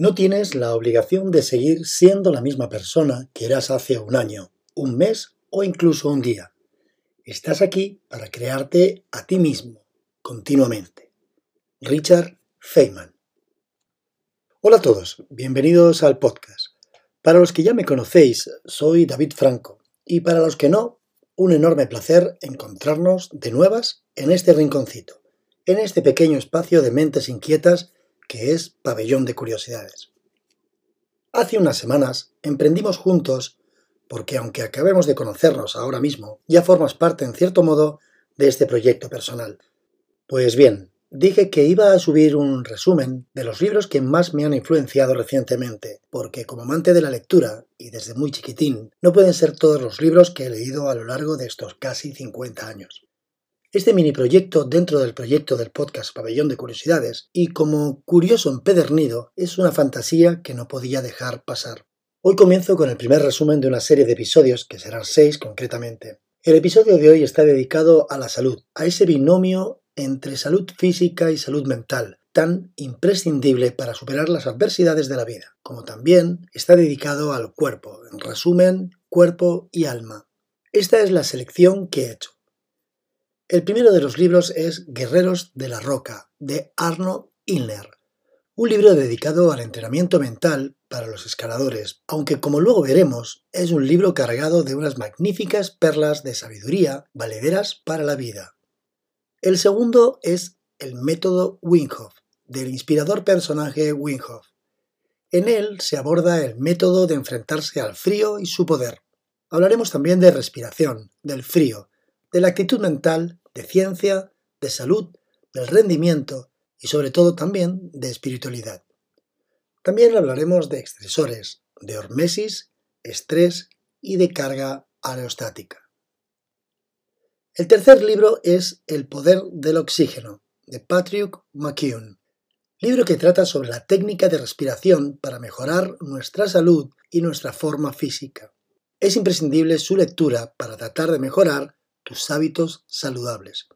No tienes la obligación de seguir siendo la misma persona que eras hace un año, un mes o incluso un día. Estás aquí para crearte a ti mismo, continuamente. Richard Feynman. Hola a todos, bienvenidos al podcast. Para los que ya me conocéis, soy David Franco y para los que no, un enorme placer encontrarnos de nuevas en este rinconcito, en este pequeño espacio de mentes inquietas que es Pabellón de Curiosidades. Hace unas semanas emprendimos juntos, porque aunque acabemos de conocernos ahora mismo, ya formas parte en cierto modo de este proyecto personal. Pues bien, dije que iba a subir un resumen de los libros que más me han influenciado recientemente, porque como amante de la lectura, y desde muy chiquitín, no pueden ser todos los libros que he leído a lo largo de estos casi 50 años. Este mini proyecto dentro del proyecto del podcast Pabellón de Curiosidades y como curioso empedernido es una fantasía que no podía dejar pasar. Hoy comienzo con el primer resumen de una serie de episodios, que serán seis concretamente. El episodio de hoy está dedicado a la salud, a ese binomio entre salud física y salud mental, tan imprescindible para superar las adversidades de la vida, como también está dedicado al cuerpo, en resumen, cuerpo y alma. Esta es la selección que he hecho. El primero de los libros es Guerreros de la Roca, de Arno Illner, un libro dedicado al entrenamiento mental para los escaladores, aunque como luego veremos, es un libro cargado de unas magníficas perlas de sabiduría valederas para la vida. El segundo es El método Winghoff, del inspirador personaje Winghoff. En él se aborda el método de enfrentarse al frío y su poder. Hablaremos también de respiración, del frío, de la actitud mental, de ciencia, de salud, del rendimiento y sobre todo también de espiritualidad. También hablaremos de estresores, de hormesis, estrés y de carga aerostática. El tercer libro es El poder del oxígeno, de Patrick McKeown, libro que trata sobre la técnica de respiración para mejorar nuestra salud y nuestra forma física. Es imprescindible su lectura para tratar de mejorar tus hábitos saludables.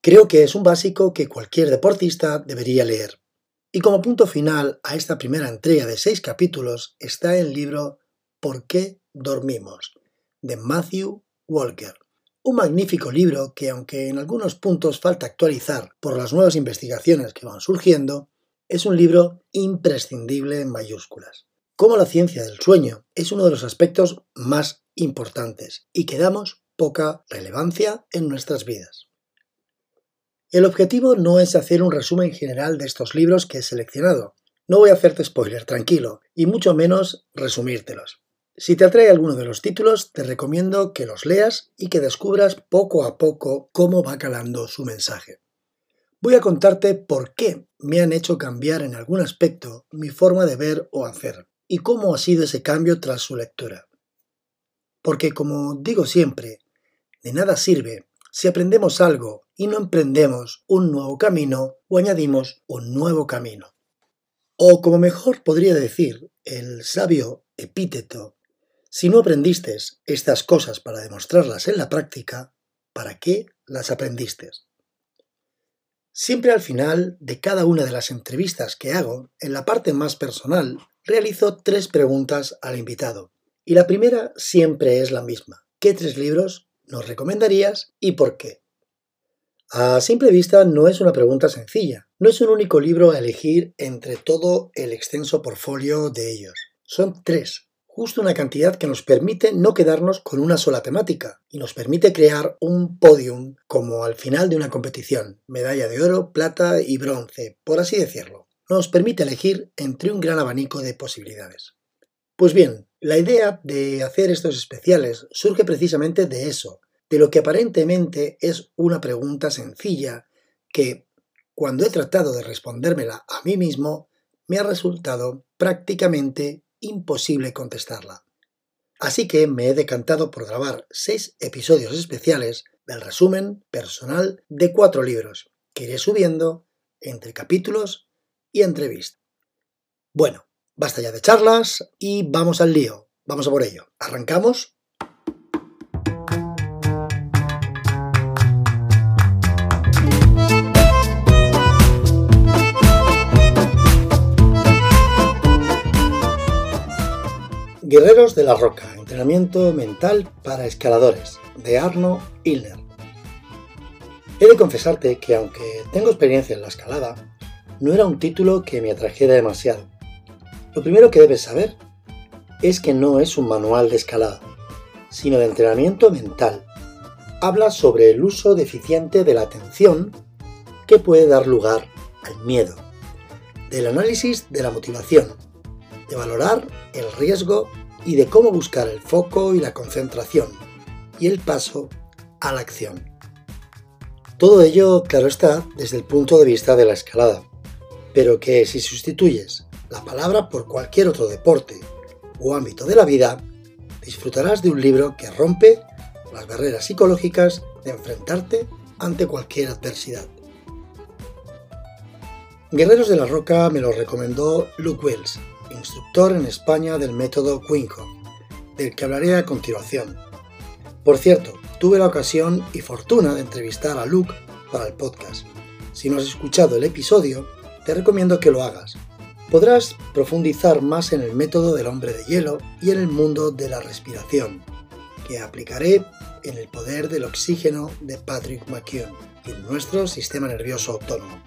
Creo que es un básico que cualquier deportista debería leer. Y como punto final a esta primera entrega de seis capítulos está el libro ¿Por qué dormimos? de Matthew Walker. Un magnífico libro que, aunque en algunos puntos falta actualizar por las nuevas investigaciones que van surgiendo, es un libro imprescindible en mayúsculas. Como la ciencia del sueño es uno de los aspectos más importantes y que damos poca relevancia en nuestras vidas. El objetivo no es hacer un resumen general de estos libros que he seleccionado. No voy a hacerte spoiler, tranquilo, y mucho menos resumírtelos. Si te atrae alguno de los títulos, te recomiendo que los leas y que descubras poco a poco cómo va calando su mensaje. Voy a contarte por qué me han hecho cambiar en algún aspecto mi forma de ver o hacer, y cómo ha sido ese cambio tras su lectura. Porque como digo siempre, de nada sirve si aprendemos algo y no emprendemos un nuevo camino o añadimos un nuevo camino. O como mejor podría decir el sabio epíteto, si no aprendiste estas cosas para demostrarlas en la práctica, ¿para qué las aprendiste? Siempre al final de cada una de las entrevistas que hago, en la parte más personal, realizo tres preguntas al invitado. Y la primera siempre es la misma. ¿Qué tres libros nos recomendarías y por qué? A simple vista no es una pregunta sencilla. No es un único libro a elegir entre todo el extenso portfolio de ellos. Son tres, justo una cantidad que nos permite no quedarnos con una sola temática y nos permite crear un podium como al final de una competición, medalla de oro, plata y bronce, por así decirlo. Nos permite elegir entre un gran abanico de posibilidades. Pues bien, la idea de hacer estos especiales surge precisamente de eso, de lo que aparentemente es una pregunta sencilla que, cuando he tratado de respondérmela a mí mismo, me ha resultado prácticamente imposible contestarla. Así que me he decantado por grabar seis episodios especiales del resumen personal de cuatro libros, que iré subiendo entre capítulos y entrevistas. Bueno, Basta ya de charlas y vamos al lío. Vamos a por ello. ¿Arrancamos? Guerreros de la Roca, entrenamiento mental para escaladores, de Arno Ilner. He de confesarte que aunque tengo experiencia en la escalada, no era un título que me atrajera demasiado. Lo primero que debes saber es que no es un manual de escalada, sino de entrenamiento mental. Habla sobre el uso deficiente de la atención que puede dar lugar al miedo, del análisis de la motivación, de valorar el riesgo y de cómo buscar el foco y la concentración y el paso a la acción. Todo ello, claro está, desde el punto de vista de la escalada, pero que si sustituyes la palabra por cualquier otro deporte o ámbito de la vida, disfrutarás de un libro que rompe las barreras psicológicas de enfrentarte ante cualquier adversidad. Guerreros de la Roca me lo recomendó Luke Wells, instructor en España del método Quinco, del que hablaré a continuación. Por cierto, tuve la ocasión y fortuna de entrevistar a Luke para el podcast. Si no has escuchado el episodio, te recomiendo que lo hagas. Podrás profundizar más en el método del hombre de hielo y en el mundo de la respiración, que aplicaré en el poder del oxígeno de Patrick McKeown y en nuestro sistema nervioso autónomo.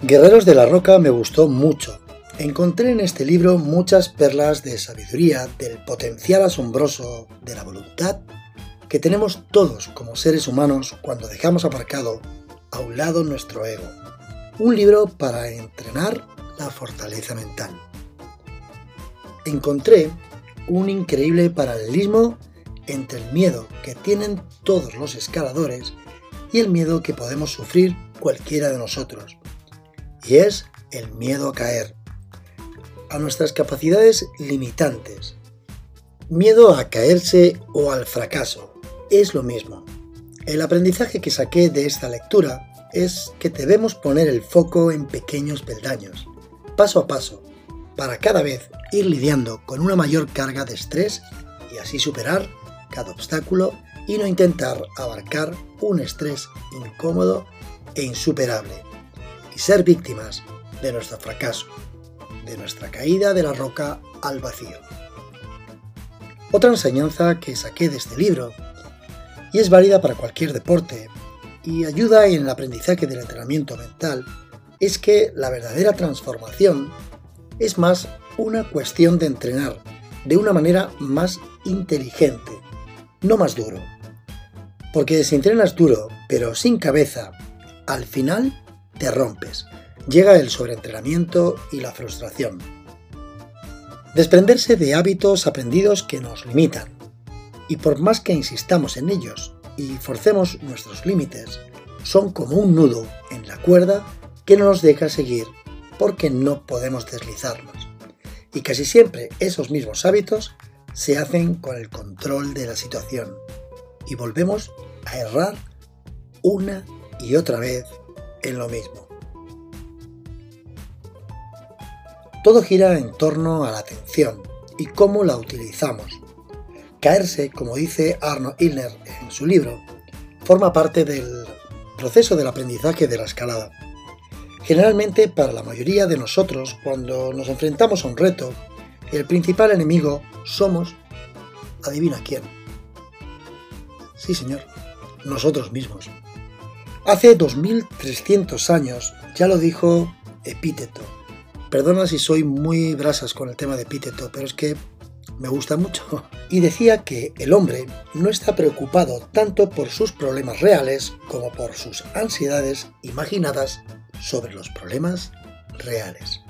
Guerreros de la Roca me gustó mucho Encontré en este libro muchas perlas de sabiduría del potencial asombroso de la voluntad que tenemos todos como seres humanos cuando dejamos aparcado a un lado nuestro ego. Un libro para entrenar la fortaleza mental. Encontré un increíble paralelismo entre el miedo que tienen todos los escaladores y el miedo que podemos sufrir cualquiera de nosotros. Y es el miedo a caer a nuestras capacidades limitantes. Miedo a caerse o al fracaso. Es lo mismo. El aprendizaje que saqué de esta lectura es que debemos poner el foco en pequeños peldaños, paso a paso, para cada vez ir lidiando con una mayor carga de estrés y así superar cada obstáculo y no intentar abarcar un estrés incómodo e insuperable y ser víctimas de nuestro fracaso de nuestra caída de la roca al vacío. Otra enseñanza que saqué de este libro, y es válida para cualquier deporte, y ayuda en el aprendizaje del entrenamiento mental, es que la verdadera transformación es más una cuestión de entrenar de una manera más inteligente, no más duro. Porque si entrenas duro, pero sin cabeza, al final te rompes llega el sobreentrenamiento y la frustración. Desprenderse de hábitos aprendidos que nos limitan. Y por más que insistamos en ellos y forcemos nuestros límites, son como un nudo en la cuerda que no nos deja seguir porque no podemos deslizarnos. Y casi siempre esos mismos hábitos se hacen con el control de la situación y volvemos a errar una y otra vez en lo mismo. Todo gira en torno a la atención y cómo la utilizamos. Caerse, como dice Arno Ilner en su libro, forma parte del proceso del aprendizaje de la escalada. Generalmente para la mayoría de nosotros, cuando nos enfrentamos a un reto, el principal enemigo somos, adivina quién. Sí, señor, nosotros mismos. Hace 2300 años ya lo dijo Epíteto, Perdona si soy muy brasas con el tema de Epíteto, pero es que me gusta mucho. Y decía que el hombre no está preocupado tanto por sus problemas reales como por sus ansiedades imaginadas sobre los problemas reales.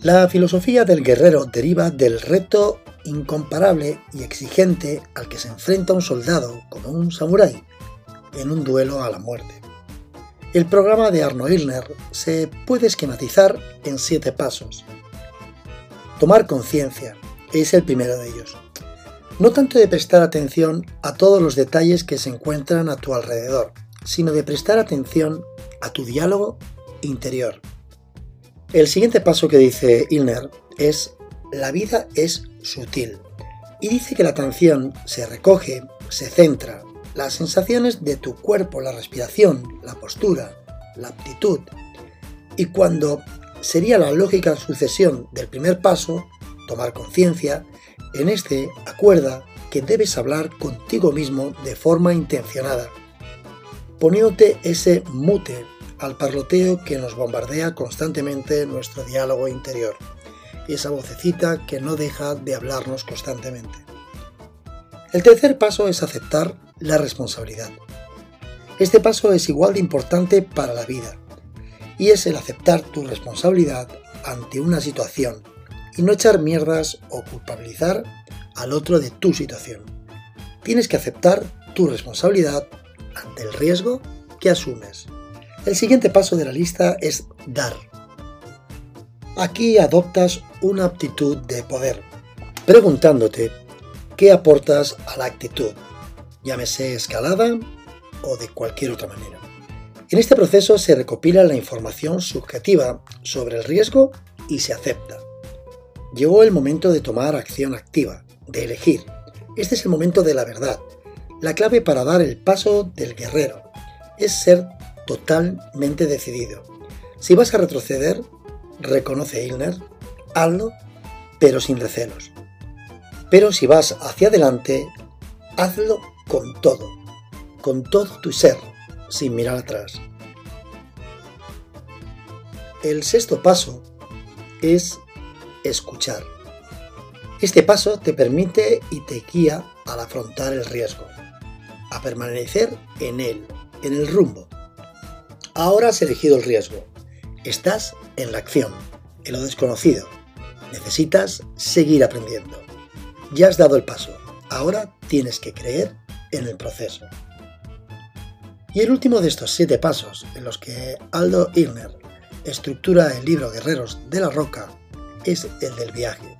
La filosofía del guerrero deriva del reto incomparable y exigente al que se enfrenta un soldado como un samurái en un duelo a la muerte. El programa de Arno Ilner se puede esquematizar en siete pasos. Tomar conciencia es el primero de ellos. No tanto de prestar atención a todos los detalles que se encuentran a tu alrededor, sino de prestar atención a tu diálogo interior. El siguiente paso que dice Ilner es la vida es sutil y dice que la atención se recoge, se centra, las sensaciones de tu cuerpo, la respiración, la postura, la aptitud. Y cuando sería la lógica sucesión del primer paso, tomar conciencia, en este acuerda que debes hablar contigo mismo de forma intencionada, poniéndote ese mute al parloteo que nos bombardea constantemente nuestro diálogo interior, esa vocecita que no deja de hablarnos constantemente. El tercer paso es aceptar la responsabilidad. Este paso es igual de importante para la vida y es el aceptar tu responsabilidad ante una situación y no echar mierdas o culpabilizar al otro de tu situación. Tienes que aceptar tu responsabilidad ante el riesgo que asumes. El siguiente paso de la lista es dar. Aquí adoptas una actitud de poder, preguntándote qué aportas a la actitud, llámese escalada o de cualquier otra manera. En este proceso se recopila la información subjetiva sobre el riesgo y se acepta. Llegó el momento de tomar acción activa, de elegir. Este es el momento de la verdad. La clave para dar el paso del guerrero es ser totalmente decidido. Si vas a retroceder, reconoce Ilner, hazlo, pero sin recelos. Pero si vas hacia adelante, hazlo con todo, con todo tu ser, sin mirar atrás. El sexto paso es escuchar. Este paso te permite y te guía al afrontar el riesgo, a permanecer en él, en el rumbo. Ahora has elegido el riesgo. Estás en la acción, en lo desconocido. Necesitas seguir aprendiendo. Ya has dado el paso. Ahora tienes que creer en el proceso. Y el último de estos siete pasos en los que Aldo Irner estructura el libro Guerreros de la Roca es el del viaje.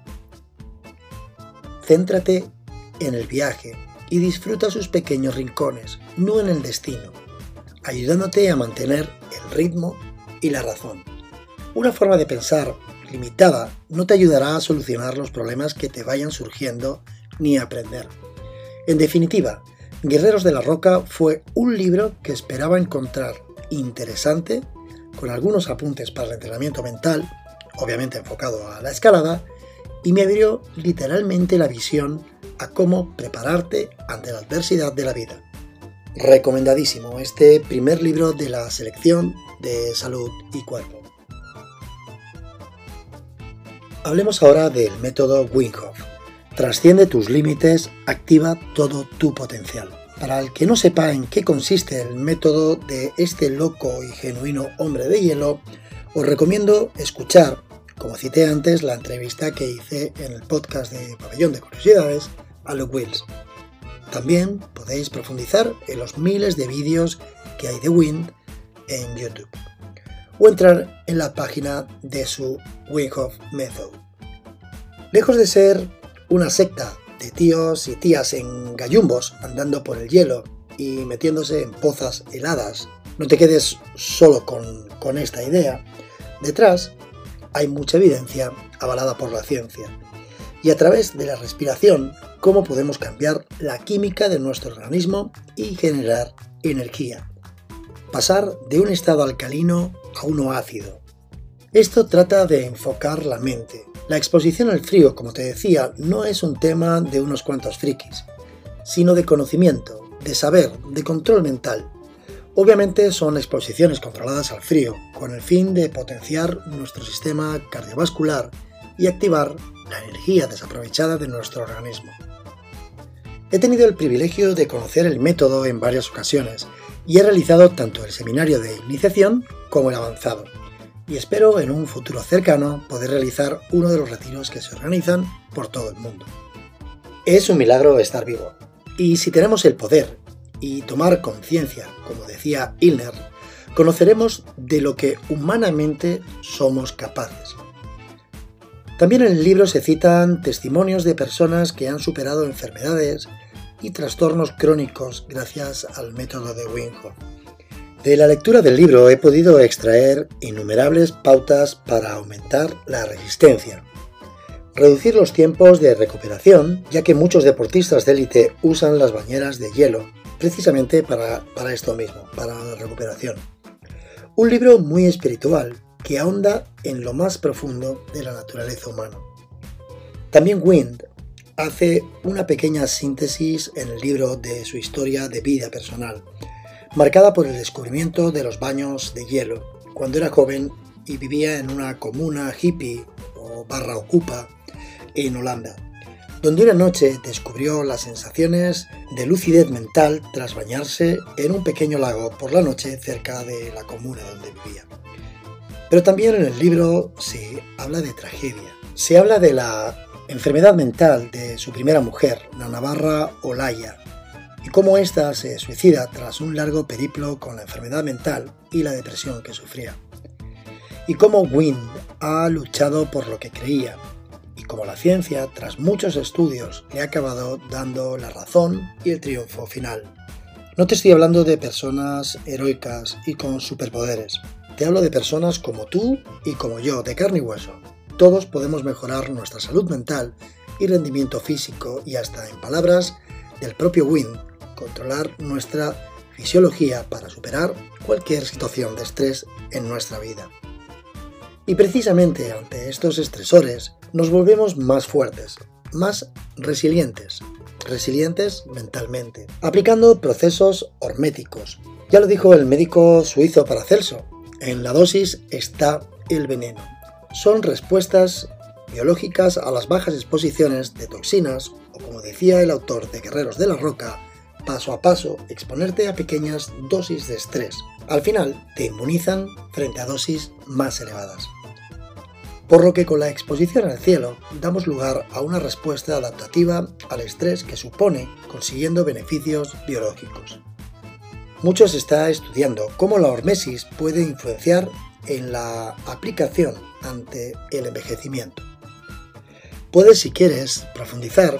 Céntrate en el viaje y disfruta sus pequeños rincones, no en el destino, ayudándote a mantener el ritmo y la razón. Una forma de pensar limitada no te ayudará a solucionar los problemas que te vayan surgiendo ni a aprender. En definitiva, Guerreros de la Roca fue un libro que esperaba encontrar interesante, con algunos apuntes para el entrenamiento mental, obviamente enfocado a la escalada, y me abrió literalmente la visión a cómo prepararte ante la adversidad de la vida. Recomendadísimo este primer libro de la selección de salud y cuerpo. Hablemos ahora del método Wim Trasciende tus límites, activa todo tu potencial. Para el que no sepa en qué consiste el método de este loco y genuino hombre de hielo, os recomiendo escuchar, como cité antes, la entrevista que hice en el podcast de Pabellón de Curiosidades a Luke Wills. También podéis profundizar en los miles de vídeos que hay de Wind en YouTube o entrar en la página de su Winghoff Method. Lejos de ser una secta de tíos y tías en gallumbos andando por el hielo y metiéndose en pozas heladas. No te quedes solo con, con esta idea. Detrás hay mucha evidencia avalada por la ciencia. Y a través de la respiración, cómo podemos cambiar la química de nuestro organismo y generar energía. Pasar de un estado alcalino a uno ácido. Esto trata de enfocar la mente, la exposición al frío, como te decía, no es un tema de unos cuantos frikis, sino de conocimiento, de saber, de control mental. Obviamente son exposiciones controladas al frío, con el fin de potenciar nuestro sistema cardiovascular y activar la energía desaprovechada de nuestro organismo. He tenido el privilegio de conocer el método en varias ocasiones y he realizado tanto el seminario de iniciación como el avanzado y espero en un futuro cercano poder realizar uno de los retiros que se organizan por todo el mundo. Es un milagro estar vivo, y si tenemos el poder y tomar conciencia, como decía Ilner, conoceremos de lo que humanamente somos capaces. También en el libro se citan testimonios de personas que han superado enfermedades y trastornos crónicos gracias al método de Wim de la lectura del libro he podido extraer innumerables pautas para aumentar la resistencia, reducir los tiempos de recuperación, ya que muchos deportistas de élite usan las bañeras de hielo precisamente para, para esto mismo, para la recuperación. Un libro muy espiritual que ahonda en lo más profundo de la naturaleza humana. También Wind hace una pequeña síntesis en el libro de su historia de vida personal, marcada por el descubrimiento de los baños de hielo cuando era joven y vivía en una comuna hippie o barra ocupa en Holanda, donde una noche descubrió las sensaciones de lucidez mental tras bañarse en un pequeño lago por la noche cerca de la comuna donde vivía. Pero también en el libro se habla de tragedia. Se habla de la enfermedad mental de su primera mujer, la navarra Olaya, y cómo ésta se suicida tras un largo periplo con la enfermedad mental y la depresión que sufría. Y cómo Wind ha luchado por lo que creía, y cómo la ciencia, tras muchos estudios, le ha acabado dando la razón y el triunfo final. No te estoy hablando de personas heroicas y con superpoderes. Te hablo de personas como tú y como yo, de carne y hueso, todos podemos mejorar nuestra salud mental y rendimiento físico y hasta, en palabras del propio Win, controlar nuestra fisiología para superar cualquier situación de estrés en nuestra vida. Y precisamente ante estos estresores nos volvemos más fuertes, más resilientes, resilientes mentalmente, aplicando procesos horméticos. Ya lo dijo el médico suizo Paracelso, en la dosis está el veneno son respuestas biológicas a las bajas exposiciones de toxinas o como decía el autor de Guerreros de la Roca, paso a paso exponerte a pequeñas dosis de estrés. Al final te inmunizan frente a dosis más elevadas. Por lo que con la exposición al cielo damos lugar a una respuesta adaptativa al estrés que supone consiguiendo beneficios biológicos. Mucho se está estudiando cómo la hormesis puede influenciar en la aplicación ante el envejecimiento. Puedes, si quieres, profundizar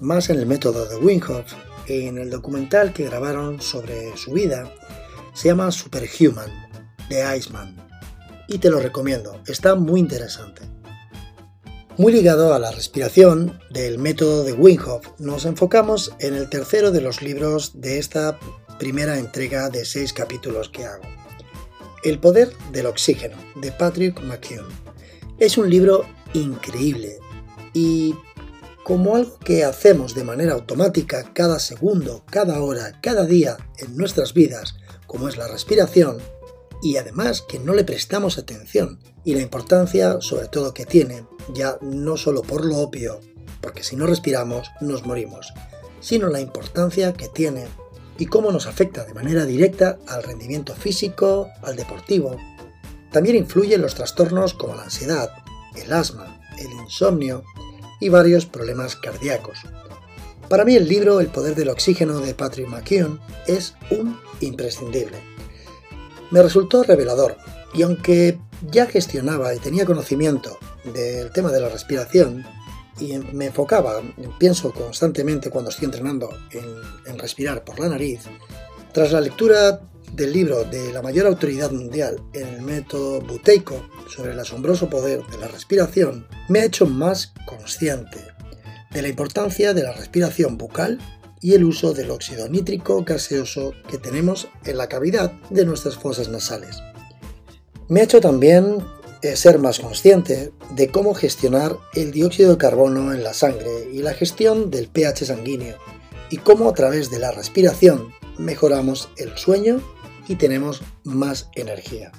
más en el método de Winghoff en el documental que grabaron sobre su vida. Se llama Superhuman, de Iceman. Y te lo recomiendo, está muy interesante. Muy ligado a la respiración del método de Winghoff, nos enfocamos en el tercero de los libros de esta primera entrega de seis capítulos que hago. El poder del oxígeno, de Patrick McKeown. Es un libro increíble y como algo que hacemos de manera automática cada segundo, cada hora, cada día en nuestras vidas, como es la respiración, y además que no le prestamos atención y la importancia sobre todo que tiene, ya no solo por lo obvio, porque si no respiramos nos morimos, sino la importancia que tiene y cómo nos afecta de manera directa al rendimiento físico, al deportivo. También influye en los trastornos como la ansiedad, el asma, el insomnio y varios problemas cardíacos. Para mí el libro El poder del oxígeno de Patrick McKeown es un imprescindible. Me resultó revelador. Y aunque ya gestionaba y tenía conocimiento del tema de la respiración, y me enfocaba, pienso constantemente cuando estoy entrenando en, respirar por la nariz, tras la lectura del libro de la mayor autoridad mundial en el método buteico sobre el asombroso poder de la respiración, me ha hecho más consciente de la importancia de la respiración bucal y el uso del óxido nítrico gaseoso que tenemos en la cavidad de nuestras fosas nasales. Me ha hecho también ser más consciente de cómo gestionar el dióxido de carbono en la sangre y la gestión del pH sanguíneo y cómo a través de la respiración mejoramos el sueño y tenemos más energía.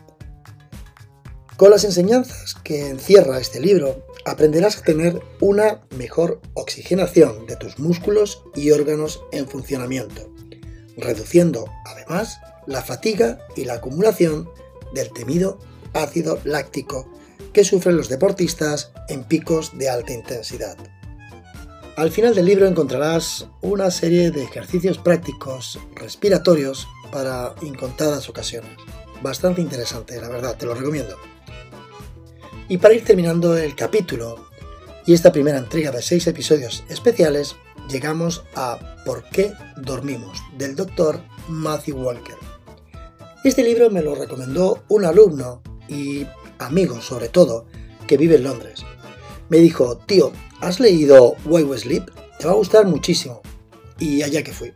Con las enseñanzas que encierra este libro, aprenderás a tener una mejor oxigenación de tus músculos y órganos en funcionamiento, reduciendo además la fatiga y la acumulación del temido ácido láctico que sufren los deportistas en picos de alta intensidad. Al final del libro encontrarás una serie de ejercicios prácticos respiratorios para incontadas ocasiones. Bastante interesante, la verdad, te lo recomiendo. Y para ir terminando el capítulo y esta primera entrega de seis episodios especiales, llegamos a ¿Por qué dormimos? del doctor Matthew Walker. Este libro me lo recomendó un alumno y amigo sobre todo, que vive en Londres. Me dijo, tío, ¿has leído Why We Sleep? Te va a gustar muchísimo. Y allá que fui.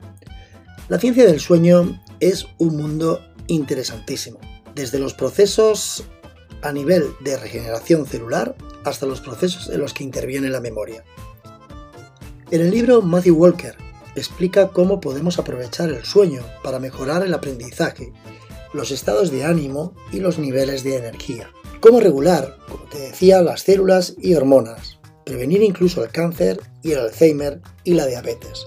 La ciencia del sueño es un mundo interesantísimo, desde los procesos a nivel de regeneración celular hasta los procesos en los que interviene la memoria. En el libro Matthew Walker explica cómo podemos aprovechar el sueño para mejorar el aprendizaje, los estados de ánimo y los niveles de energía. Cómo regular, como te decía, las células y hormonas, prevenir incluso el cáncer y el Alzheimer y la diabetes,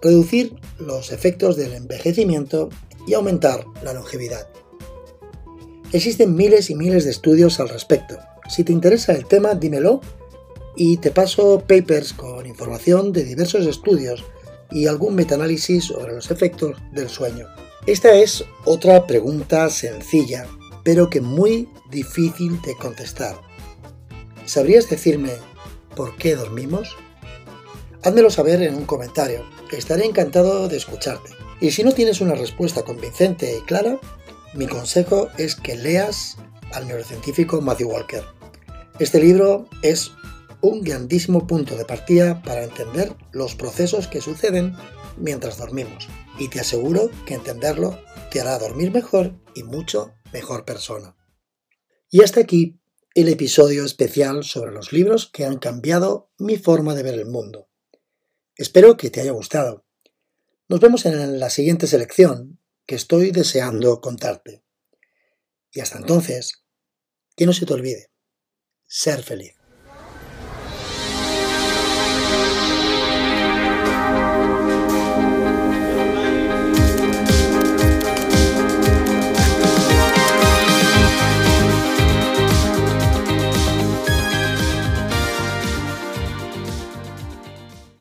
reducir los efectos del envejecimiento y aumentar la longevidad. Existen miles y miles de estudios al respecto. Si te interesa el tema, dímelo y te paso papers con información de diversos estudios y algún metaanálisis sobre los efectos del sueño. Esta es otra pregunta sencilla, pero que muy difícil de contestar. ¿Sabrías decirme por qué dormimos? Házmelo saber en un comentario, estaré encantado de escucharte. Y si no tienes una respuesta convincente y clara, mi consejo es que leas al neurocientífico Matthew Walker. Este libro es un grandísimo punto de partida para entender los procesos que suceden mientras dormimos. Y te aseguro que entenderlo te hará dormir mejor y mucho mejor persona. Y hasta aquí el episodio especial sobre los libros que han cambiado mi forma de ver el mundo. Espero que te haya gustado. Nos vemos en la siguiente selección que estoy deseando contarte. Y hasta entonces, que no se te olvide, ser feliz.